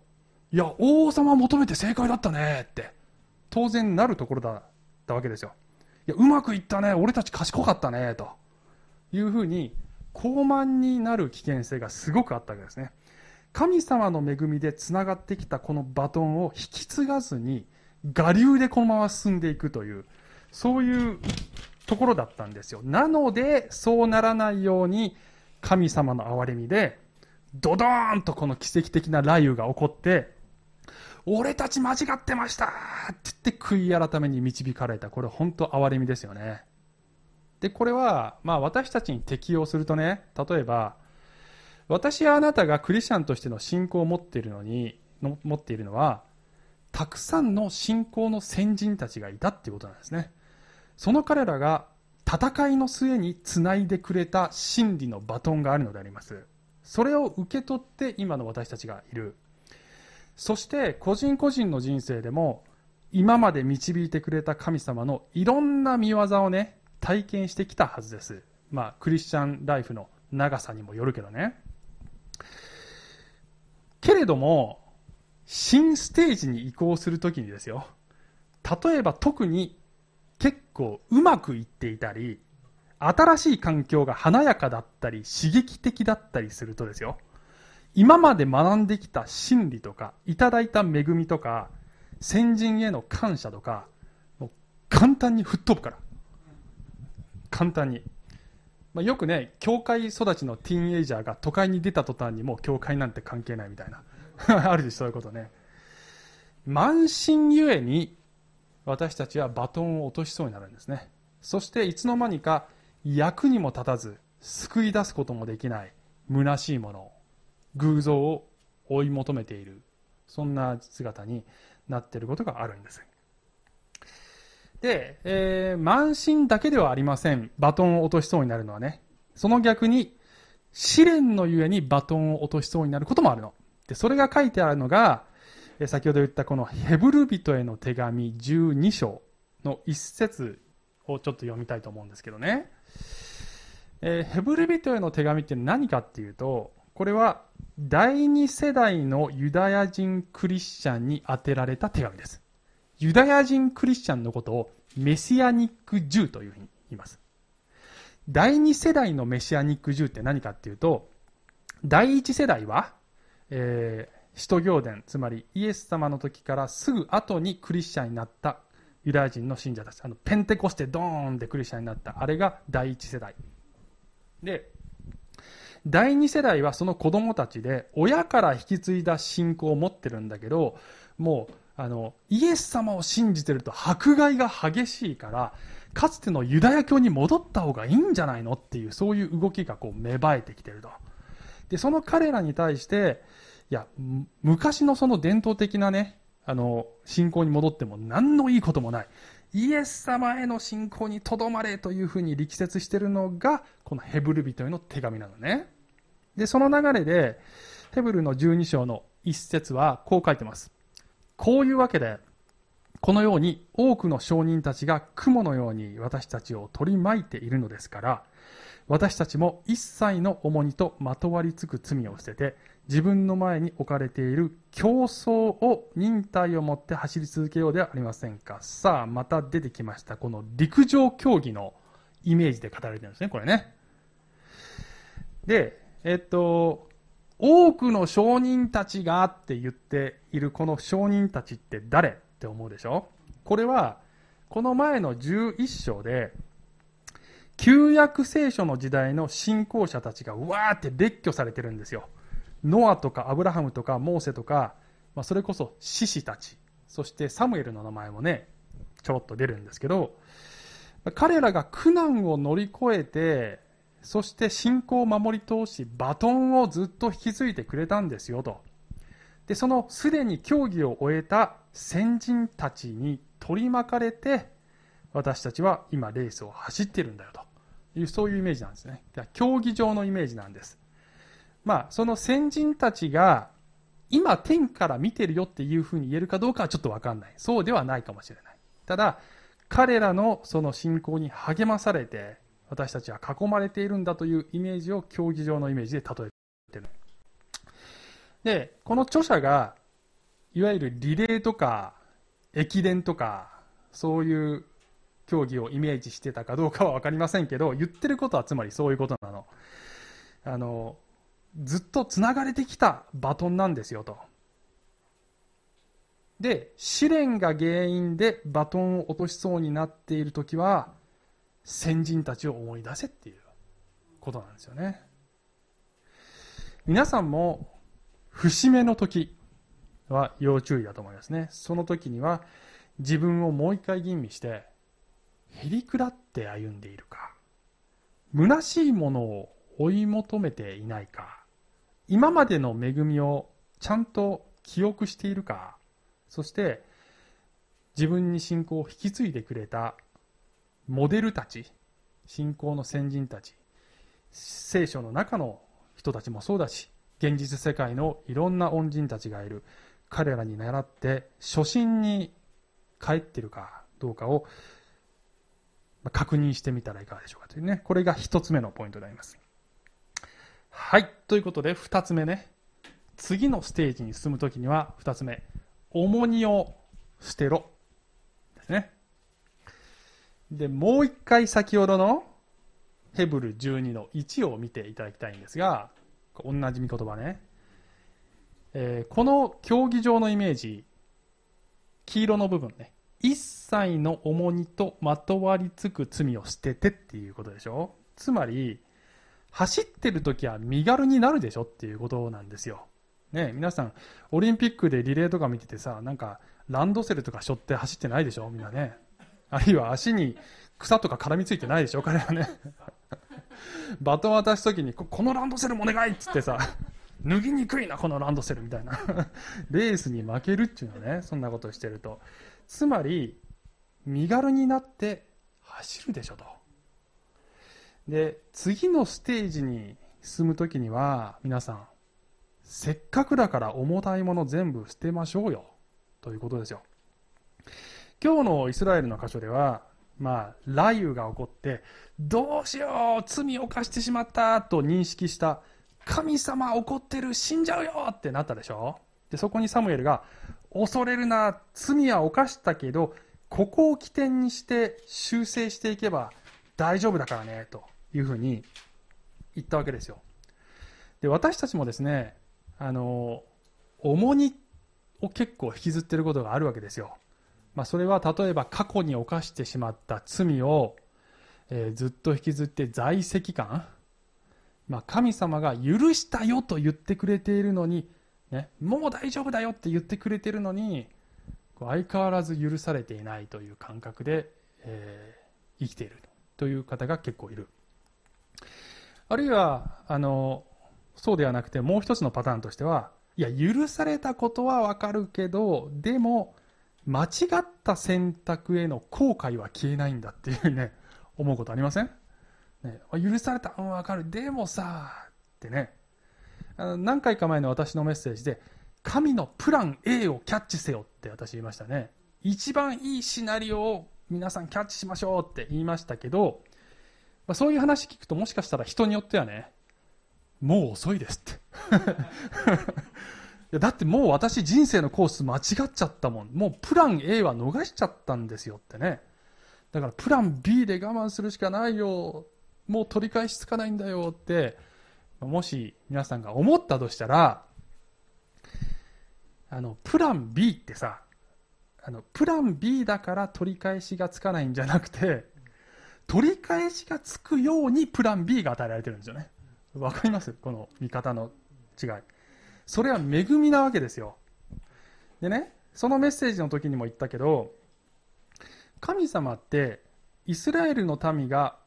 Speaker 1: いや、王様求めて正解だったねって、当然なるところだったわけですよ。いや、うまくいったね、俺たち賢かったね、というふうに、高慢になる危険性がすごくあったわけですね。神様の恵みでつながってきたこのバトンを引き継がずに、我流でこのまま進んでいくという、そういうところだったんですよ。なので、そうならないように、神様の憐れみで、ドドーンとこの奇跡的な雷雨が起こって、俺たち間違ってましたって言って悔い改めに導かれた。これ本当憐れみですよね。で、これは、まあ私たちに適用するとね、例えば、私やあなたがクリスチャンとしての信仰を持っているのに、の持っているのは、たくさんの信仰の先人たちがいたっていうことなんですね。その彼らが戦いの末につないでくれた真理のバトンがあるのであります。それを受け取って今の私たちがいる。そして個人個人の人生でも今まで導いてくれた神様のいろんな見業をね、体験してきたはずです。まあ、クリスチャンライフの長さにもよるけどね。けれども、新ステージに移行するときにですよ。例えば特に結構うまくいっていたり、新しい環境が華やかだったり、刺激的だったりするとですよ。今まで学んできた真理とか、いただいた恵みとか、先人への感謝とか、もう簡単に吹っ飛ぶから。簡単に。まあ、よくね、教会育ちのティーンエイジャーが都会に出た途端にもう教会なんて関係ないみたいな。あるでしょ、そういうことね。慢心ゆえに、私たちはバトンを落としそうになるんですね。そしていつの間にか役にも立たず、救い出すこともできない、虚しいもの偶像を追い求めている。そんな姿になっていることがあるんです。で、えー、慢心だけではありません。バトンを落としそうになるのはね。その逆に試練のゆえにバトンを落としそうになることもあるの。でそれが書いてあるのが先ほど言ったこのヘブル人への手紙12章の一節をちょっと読みたいと思うんですけどね、えー、ヘブル人への手紙って何かっていうとこれは第二世代のユダヤ人クリスチャンに宛てられた手紙です。ユダヤ人クリスチャンのことをメシアニック・ジューというふうに言います。第二世代のメシアニック・ジューって何かっていうと、第一世代は、えー、使徒行伝、つまりイエス様の時からすぐ後にクリスチャンになったユダヤ人の信者たち。あの、ペンテコステドーンでクリスチャンになった。あれが第一世代。で、第2世代はその子供たちで親から引き継いだ信仰を持ってるんだけどもうあのイエス様を信じてると迫害が激しいからかつてのユダヤ教に戻った方がいいんじゃないのっていうそういう動きがこう芽生えてきてると。でその彼らに対していや昔のその伝統的なねあの信仰に戻っても何のいいこともない。イエス様への信仰にとどまれというふうに力説しているのがこのヘブル人への手紙なのね。でその流れでヘブルの12章の一節はこう書いてます。こういうわけでこのように多くの証人たちが雲のように私たちを取り巻いているのですから私たちも一切の重荷とまとわりつく罪を捨てて自分の前に置かれている競争を忍耐を持って走り続けようではありませんか。さあまた出てきました。この陸上競技のイメージで語られてるんですねこれね。でえっと多くの証人たちがって言っているこの証人たちって誰って思うでしょ？これはこの前の11章で旧約聖書の時代の信仰者たちがうわーって列挙されてるんですよ。ノアとかアブラハムとかモーセとか、まあ、それこそ獅子たち。そしてサムエルの名前もねちょろっと出るんですけど彼らが苦難を乗り越えてそして信仰を守り通しバトンをずっと引き継いでくれたんですよとでそのすでに競技を終えた先人たちに取り巻かれて私たちは今レースを走ってるんだよというそういうイメージなんですね競技場のイメージなんですまあ、その先人たちが、今天から見てるよっていうふうに言えるかどうかはちょっとわかんない。そうではないかもしれない。ただ、彼らのその信仰に励まされて、私たちは囲まれているんだというイメージを競技場のイメージで例えてる。で、この著者が、いわゆるリレーとか、駅伝とか、そういう競技をイメージしてたかどうかは分かりませんけど、言ってることはつまりそういうことなの。あの、ずっとつながれてきたバトンなんですよと。で、試練が原因でバトンを落としそうになっている時は、先人たちを思い出せっていうことなんですよね。皆さんも節目の時は要注意だと思いますね。その時には自分をもう一回吟味して、へりくだって歩んでいるか、虚しいものを追い求めていないか、今までの恵みをちゃんと記憶しているかそして自分に信仰を引き継いでくれたモデルたち信仰の先人たち聖書の中の人たちもそうだし現実世界のいろんな恩人たちがいる彼らに倣って初心に帰っているかどうかを確認してみたらいかがでしょうかというねこれが一つ目のポイントでありますはい。ということで、2つ目ね。次のステージに進むときには、2つ目。重荷を捨てろ。ですね。で、もう一回先ほどのヘブル12の1を見ていただきたいんですが、同じ見言葉ね。えー、この競技場のイメージ、黄色の部分ね。一切の重荷とまとわりつく罪を捨ててっていうことでしょつまり、走ってる時は身軽になるでしょっていうことなんですよ。ね、皆さん、オリンピックでリレーとか見ててさ、なんか、ランドセルとか背負って走ってないでしょみんなね。あるいは足に草とか絡みついてないでしょ彼はね。バトン渡す時にこ、このランドセルもお願いっつってさ、脱ぎにくいな、このランドセルみたいな。レースに負けるっていうのね、そんなことしてると。つまり、身軽になって走るでしょと。で、次のステージに進む時には、皆さん、せっかくだから重たいもの全部捨てましょうよ。ということですよ。今日のイスラエルの箇所では、まあ、雷雨が起こって、どうしよう罪を犯してしまったと認識した、神様怒ってる死んじゃうよってなったでしょ？で、そこにサムエルが、恐れるな、罪は犯したけど、ここを起点にして修正していけば大丈夫だからね、と。いうふうに言ったわけですよ。で私たちもですねあの重荷を結構引きずってることがあるわけですよ。まあ、それは例えば過去に犯してしまった罪を、えー、ずっと引きずって在籍感まあ、神様が許したよと言ってくれているのに、ね、もう大丈夫だよって言ってくれているのに、相変わらず許されていないという感覚で、えー、生きているという方が結構いる。あるいは、あの、そうではなくて、もう一つのパターンとしては、いや、許されたことはわかるけど、でも、間違った選択への後悔は消えないんだっていうふうにね、思うことありません？ね、許された、うん、わかる。でもさ、ってね、あの何回か前の私のメッセージで、神のプラン A をキャッチせよって私言いましたね。一番いいシナリオを皆さんキャッチしましょうって言いましたけど、まあ、そういう話聞くともしかしたら人によってはね、もう遅いですってだってもう私人生のコース間違っちゃったもん。もうプラン A は逃しちゃったんですよってね。だからプラン B で我慢するしかないよ。もう取り返しつかないんだよって、もし皆さんが思ったとしたら、あの、プラン B ってさ、あの、プラン B だから取り返しがつかないんじゃなくて、取り返しがつくようにプラン B が与えられてるんですよね。わかります？この見方の違い。それは恵みなわけですよ。でね、そのメッセージの時にも言ったけど、神様ってイスラエルの民が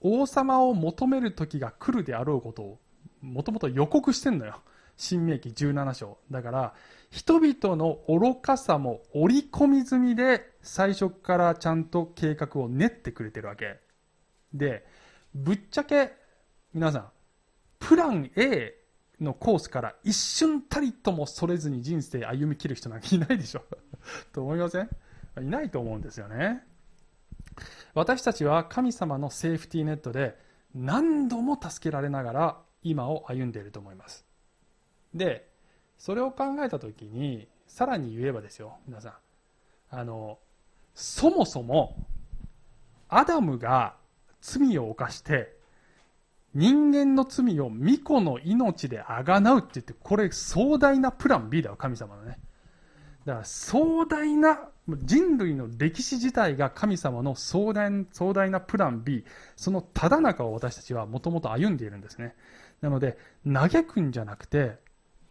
Speaker 1: 王様を求める時が来るであろうことをもともと予告してんのよ。新明記17章。だから、人々の愚かさも織り込み済みで最初からちゃんと計画を練ってくれてるわけ。で、ぶっちゃけ、皆さん、プラン A のコースから一瞬たりともそれずに人生歩みきる人なんかいないでしょ と思いません？いないと思うんですよね。私たちは神様のセーフティーネットで何度も助けられながら今を歩んでいると思います。で、それを考えた時に、さらに言えばですよ、皆さん。あの、そもそも、アダムが罪を犯して、人間の罪を巫女の命であがなうって言って、これ壮大なプラン B だよ、神様のね。だから壮大な、人類の歴史自体が神様の壮大壮大なプラン B、そのただ中を私たちはもともと歩んでいるんですね。なので、嘆くんじゃなくて、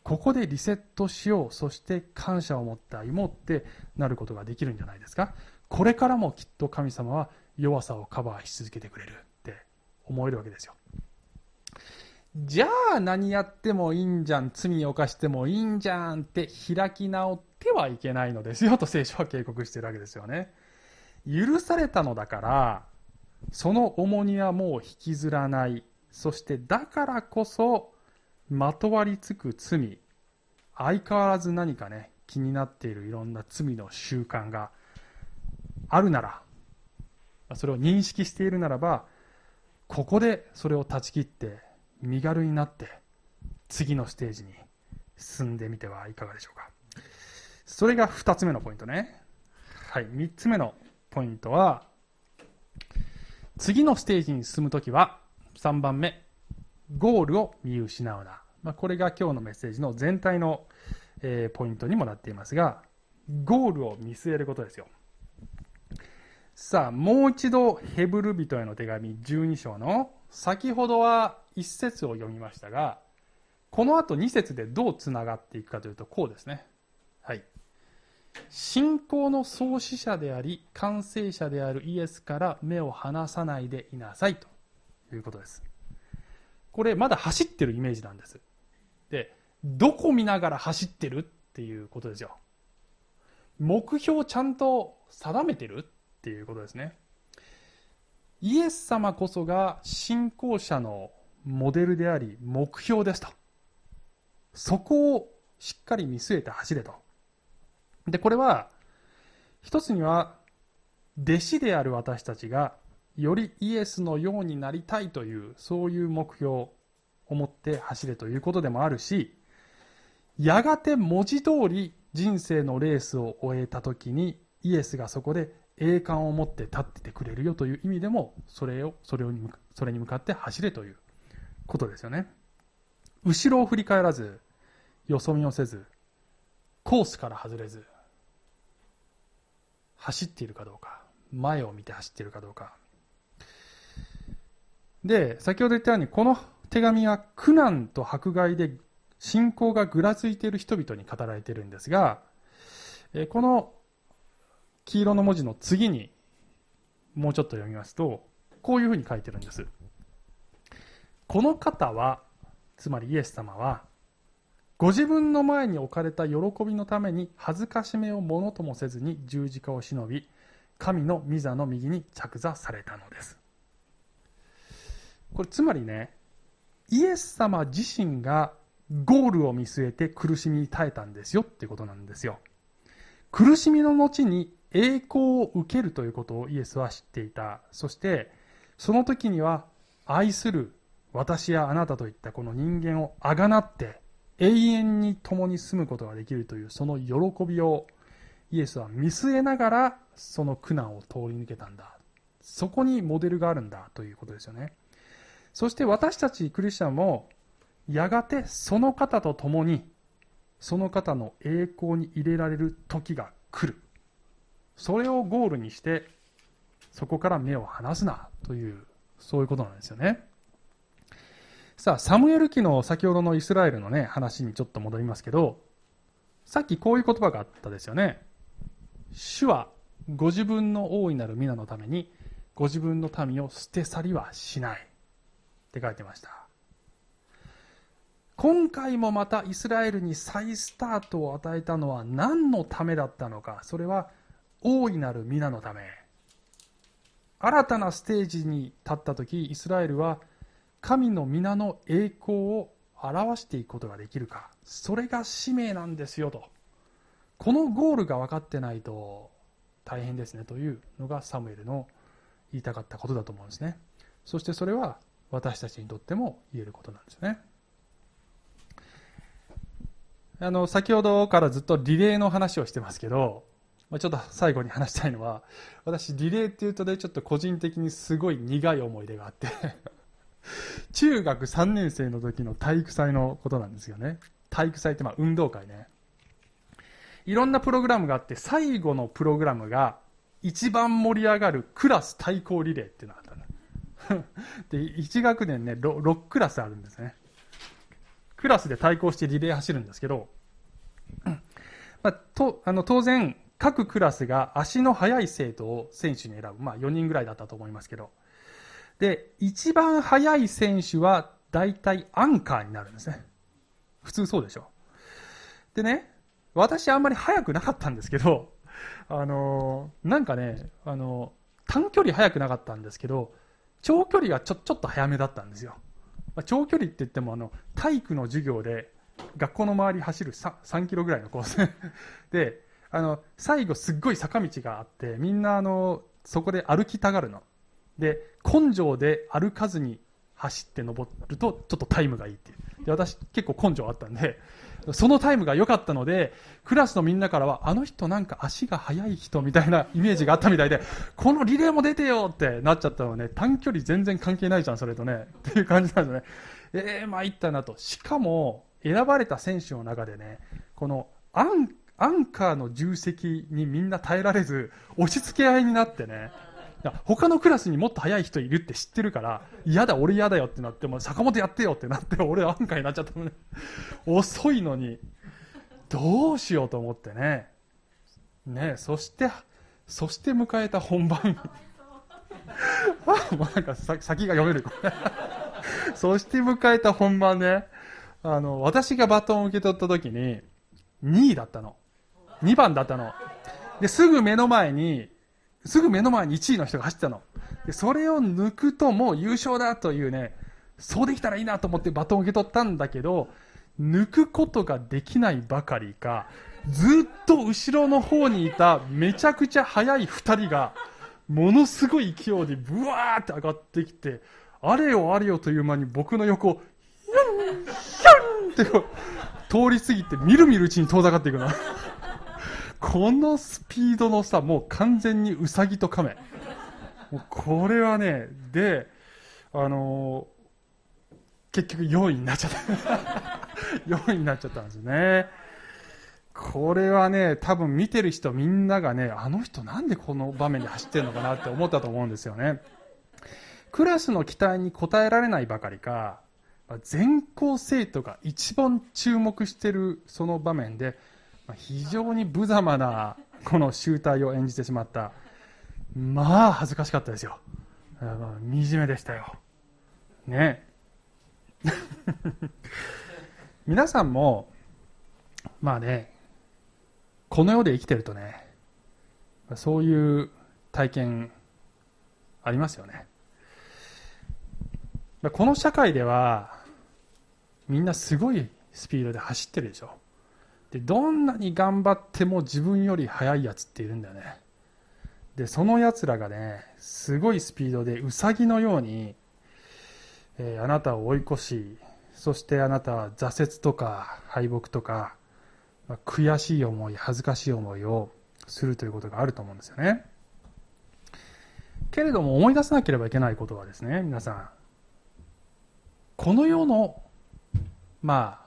Speaker 1: ここでリセットしよう、そして感謝を持って歩もうってなることができるんじゃないですか。これからもきっと神様は弱さをカバーし続けてくれるって思えるわけですよ。じゃあ何やってもいいんじゃん、罪を犯してもいいんじゃんって開き直ってはいけないのですよと聖書は警告しているわけですよね。許されたのだから、その重荷はもう引きずらない。そしてだからこそ、まとわりつく罪。相変わらず何かね、気になっているいろんな罪の習慣があるなら、それを認識しているならば、ここでそれを断ち切って身軽になって次のステージに進んでみてはいかがでしょうか。それが2つ目のポイントね。はい3つ目のポイントは次のステージに進むときは3番目ゴールを見失うな、まあ、これが今日のメッセージの全体の、えー、ポイントにもなっていますがゴールを見据えることですよ。さあもう一度ヘブル人への手紙12章の先ほどは一節を読みましたが、この後二節でどうつながっていくかというと、こうですね。はい。信仰の創始者であり、完成者であるイエスから目を離さないでいなさいということです。これ、まだ走ってるイメージなんです。で、どこ見ながら走ってるっていうことですよ。目標ちゃんと定めてるっていうことですね。イエス様こそが信仰者のモデルであり目標ですと。そこをしっかり見据えて走れと。で、これは、一つには、弟子である私たちが、よりイエスのようになりたいという、そういう目標を持って走れということでもあるし、やがて文字通り人生のレースを終えた時に、イエスがそこで栄冠を持って立っててくれるよという意味でも、それを、それをそれに向かって走れということですよね。後ろを振り返らず、よそ見をせず、コースから外れず、走っているかどうか、前を見て走っているかどうか。で、先ほど言ったように、この手紙は苦難と迫害で信仰がぐらついている人々に語られているんですが、この黄色の文字の次にもうちょっと読みますと、こういうふうに書いてるんです。この方は、つまりイエス様は、ご自分の前に置かれた喜びのために恥ずかしめをものともせずに十字架を忍び、神の御座の右に着座されたのです。これつまりね、イエス様自身がゴールを見据えて苦しみに耐えたんですよってことなんですよ。苦しみの後に栄光を受けるということをイエスは知っていた。そして、その時には愛する私やあなたといったこの人間をあがなって永遠に共に住むことができるというその喜びをイエスは見据えながらその苦難を通り抜けたんだ。そこにモデルがあるんだということですよね。そして私たちクリスチャンもやがてその方と共にその方の栄光に入れられる時が来るそれをゴールにしてそこから目を離すなというそういうことなんですよね。さあサムエル記の先ほどのイスラエルのね話にちょっと戻りますけどさっきこういう言葉があったですよね。主はご自分の大いなる皆のためにご自分の民を捨て去りはしない。って書いてました。今回もまたイスラエルに再スタートを与えたのは何のためだったのかそれは大いなる皆のため新たなステージに立った時イスラエルは神の皆の栄光を表していくことができるかそれが使命なんですよとこのゴールが分かってないと大変ですねというのがサムエルの言いたかったことだと思うんですねそしてそれは私たちにとっても言えることなんですね。あの、先ほどからずっとリレーの話をしてますけど、まあ、ちょっと最後に話したいのは、私リレーっていうとね、ちょっと個人的にすごい苦い思い出があって 中学3年生の時の体育祭のことなんですよね。体育祭ってまあ運動会ね。いろんなプログラムがあって、最後のプログラムが一番盛り上がるクラス対抗リレーっていうのがあったの。で、1学年ね6、6クラスあるんですね。クラスで対抗してリレー走るんですけど、まあ、とあの当然、各クラスが足の速い生徒を選手に選ぶ。まあ、4人ぐらいだったと思いますけど。で、一番速い選手は大体アンカーになるんですね。普通そうでしょ。でね、私あんまり速くなかったんですけど、あのー、なんかね、あのー、短距離速くなかったんですけど、長距離がちょちょっと早めだったんですよ。まあ、長距離って言ってもあの体育の授業で学校の周り走る 3, 3キロぐらいのコース であの最後すっごい坂道があってみんなあのそこで歩きたがるので根性で歩かずに走って登るとちょっとタイムがいいっていうで私結構根性あったんでそのタイムが良かったので、クラスのみんなからは、あの人なんか足が速い人みたいなイメージがあったみたいで、このリレーも出てよってなっちゃったのね、短距離全然関係ないじゃん、それとね。っていう感じなんですよね。えー、参ったなと。しかも、選ばれた選手の中でね、このアン、アンカーの重責にみんな耐えられず、押し付け合いになってね、他のクラスにもっと速い人いるって知ってるから、嫌だ、俺嫌だよってなって、も坂本やってよってなって、俺アンカーになっちゃったのね。遅いのに、どうしようと思ってね。ねそして、そして迎えた本番。もうなんか先が読める。そして迎えた本番ね。あの、私がバトンを受け取った時に、2位だったの。2番だったの。で、すぐ目の前に、すぐ目の前に1位の人が走ったの。でそれを抜くともう優勝だというね、そうできたらいいなと思ってバトンを受け取ったんだけど、抜くことができないばかりか、ずっと後ろの方にいためちゃくちゃ速い2人が、ものすごい勢いでブワーって上がってきて、あれよあれよという間に僕の横を、ヒュンヒュンって通り過ぎて、みるみるうちに遠ざかっていくの。このスピードの差、もう完全にウサギとカメ。もうこれはね、で、あのー、結局4位になっちゃった。4位になっちゃったんですね。これはね、多分見てる人みんながね、あの人なんでこの場面で走ってるのかなって思ったと思うんですよね。クラスの期待に応えられないばかりか、全校生徒が一番注目してるその場面で非常に無様なこの集大を演じてしまった。まあ恥ずかしかったですよ。惨めでしたよ。ね。皆さんもまあねこの世で生きてるとねそういう体験ありますよね。この社会ではみんなすごいスピードで走ってるでしょ。でどんなに頑張っても自分より速いやつっているんだよね。でそのやつらがねすごいスピードでウサギのように、えー、あなたを追い越しそしてあなたは挫折とか敗北とか、まあ、悔しい思い恥ずかしい思いをするということがあると思うんですよね。けれども思い出さなければいけないことはですね皆さんこの世のまあ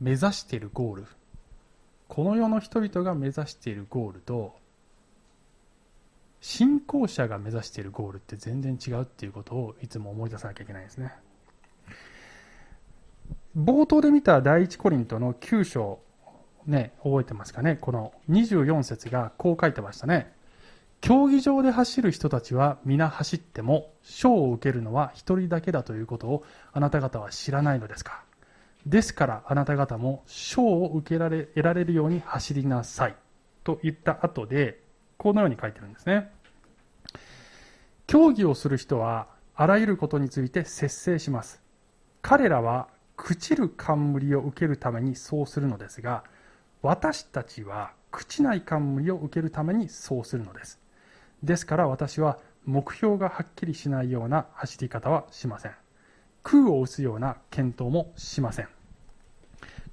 Speaker 1: 目指しているゴールこの世の人々が目指しているゴールと信仰者が目指しているゴールって全然違うっていうことをいつも思い出さなきゃいけないですね。冒頭で見た第一コリントの9章ね覚えてますかね？この24節がこう書いてましたね。競技場で走る人たちは皆走っても賞を受けるのは一人だけだということをあなた方は知らないのですか？ですからあなた方も賞を受けられ得られるように走りなさい。と言った後でこのように書いてるんですね。競技をする人はあらゆることについて節制します。彼らは朽ちる冠を受けるためにそうするのですが私たちは朽ちない冠を受けるためにそうするのです。ですから私は目標がはっきりしないような走り方はしません。空を打つような検討もしません。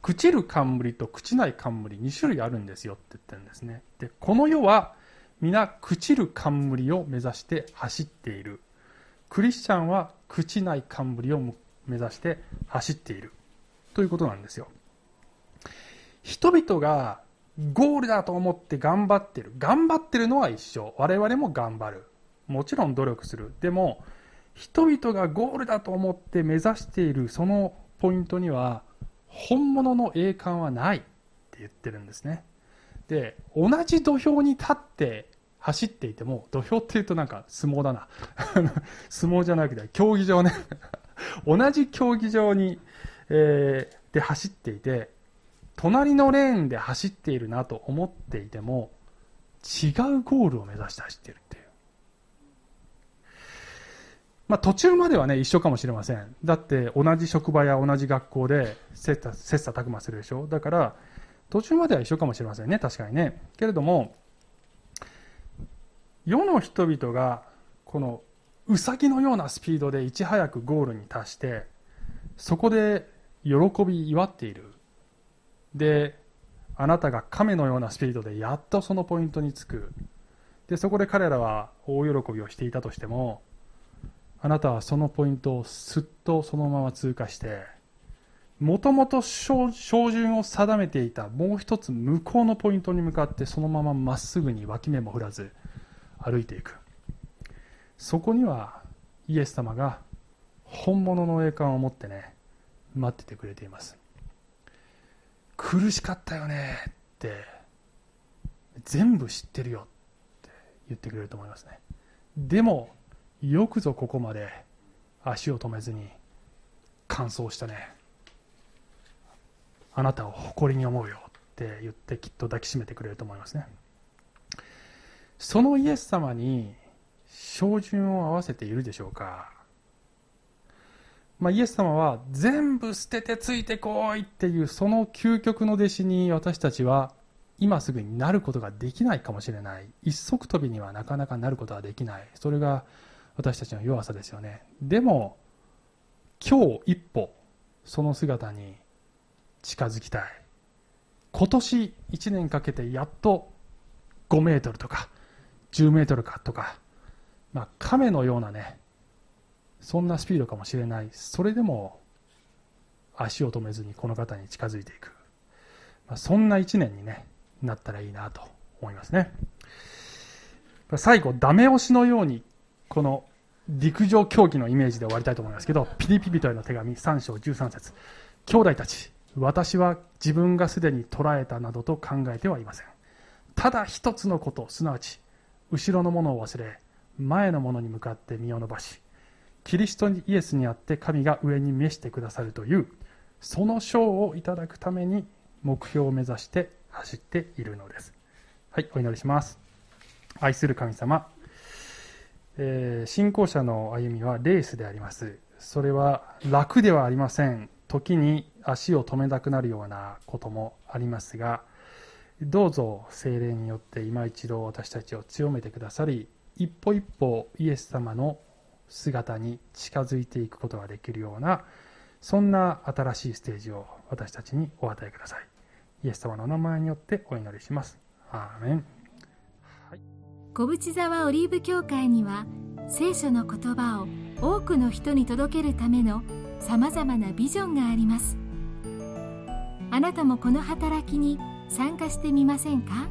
Speaker 1: 朽ちる冠と朽ちない冠2種類あるんですよって言ってるんですね。でこの世は皆朽ちる冠を目指して走っている。クリスチャンは朽ちない冠を目指して走っている。ということなんですよ。人々がゴールだと思って頑張ってる。頑張ってるのは一緒。我々も頑張る。もちろん努力する。でも人々がゴールだと思って目指しているそのポイントには本物の栄冠はないって言ってるんですね。で同じ土俵に立って走っていても土俵っていうとなんか相撲だな。相撲じゃなくて競技場ね。同じ競技場に、えー、で走っていて隣のレーンで走っているなと思っていても違うゴールを目指して走っているっていう。まあ途中まではね一緒かもしれません。だって同じ職場や同じ学校で切磋切磋琢磨するでしょ。だから途中までは一緒かもしれませんね。確かにね。けれども世の人々がこのウサギのようなスピードでいち早くゴールに達してそこで喜び祝っているであなたが亀のようなスピードでやっとそのポイントにつくでそこで彼らは大喜びをしていたとしてもあなたはそのポイントをすっとそのまま通過してもともと照準を定めていたもう一つ向こうのポイントに向かってそのまままっすぐに脇目も振らず歩いていく。そこにはイエス様が本物の栄冠を持ってね待っててくれています。苦しかったよねって全部知ってるよって言ってくれると思いますね。でもよくぞここまで足を止めずに完走したね。あなたを誇りに思うよって言ってきっと抱きしめてくれると思いますね。そのイエス様に照準を合わせているでしょうか。まあ、イエス様は全部捨ててついてこいっていうその究極の弟子に私たちは今すぐになることができないかもしれない。一足飛びにはなかなかなることはできない。それが私たちの弱さですよね。でも今日一歩その姿に近づきたい。今年1年かけてやっと5メートルとか10メートルかとか、まあ、亀のようなねそんなスピードかもしれない。それでも足を止めずにこの方に近づいていく、まあ、そんな1年に、ね、なったらいいなと思いますね。最後ダメ押しのようにこの陸上競技のイメージで終わりたいと思いますけど、ピリピ人への手紙3章13節兄弟たち、私は自分がすでに捉えたなどと考えてはいません。ただ一つのこと、すなわち、後ろのものを忘れ、前のものに向かって身を伸ばし、キリストイエスにあって神が上に召してくださるという、その賞をいただくために目標を目指して走っているのです。はい、お祈りします。愛する神様、えー、信仰者の歩みはレースであります。それは楽ではありません。時に足を止めたくなるようなこともありますが、どうぞ精霊によって今一度私たちを強めてくださり、一歩一歩イエス様の姿に近づいていくことができるような、そんな新しいステージを私たちにお与えください。イエス様のお名前によってお祈りします。アーメン。
Speaker 2: 小淵沢オリーブ教会には聖書の言葉を多くの人に届けるためのさまざまなビジョンがあります。あなたもこの働きに参加してみませんか？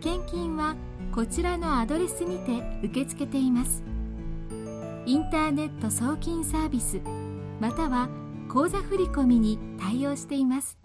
Speaker 2: 献金はこちらのアドレスにて受け付けています。インターネット送金サービスまたは口座振込に対応しています。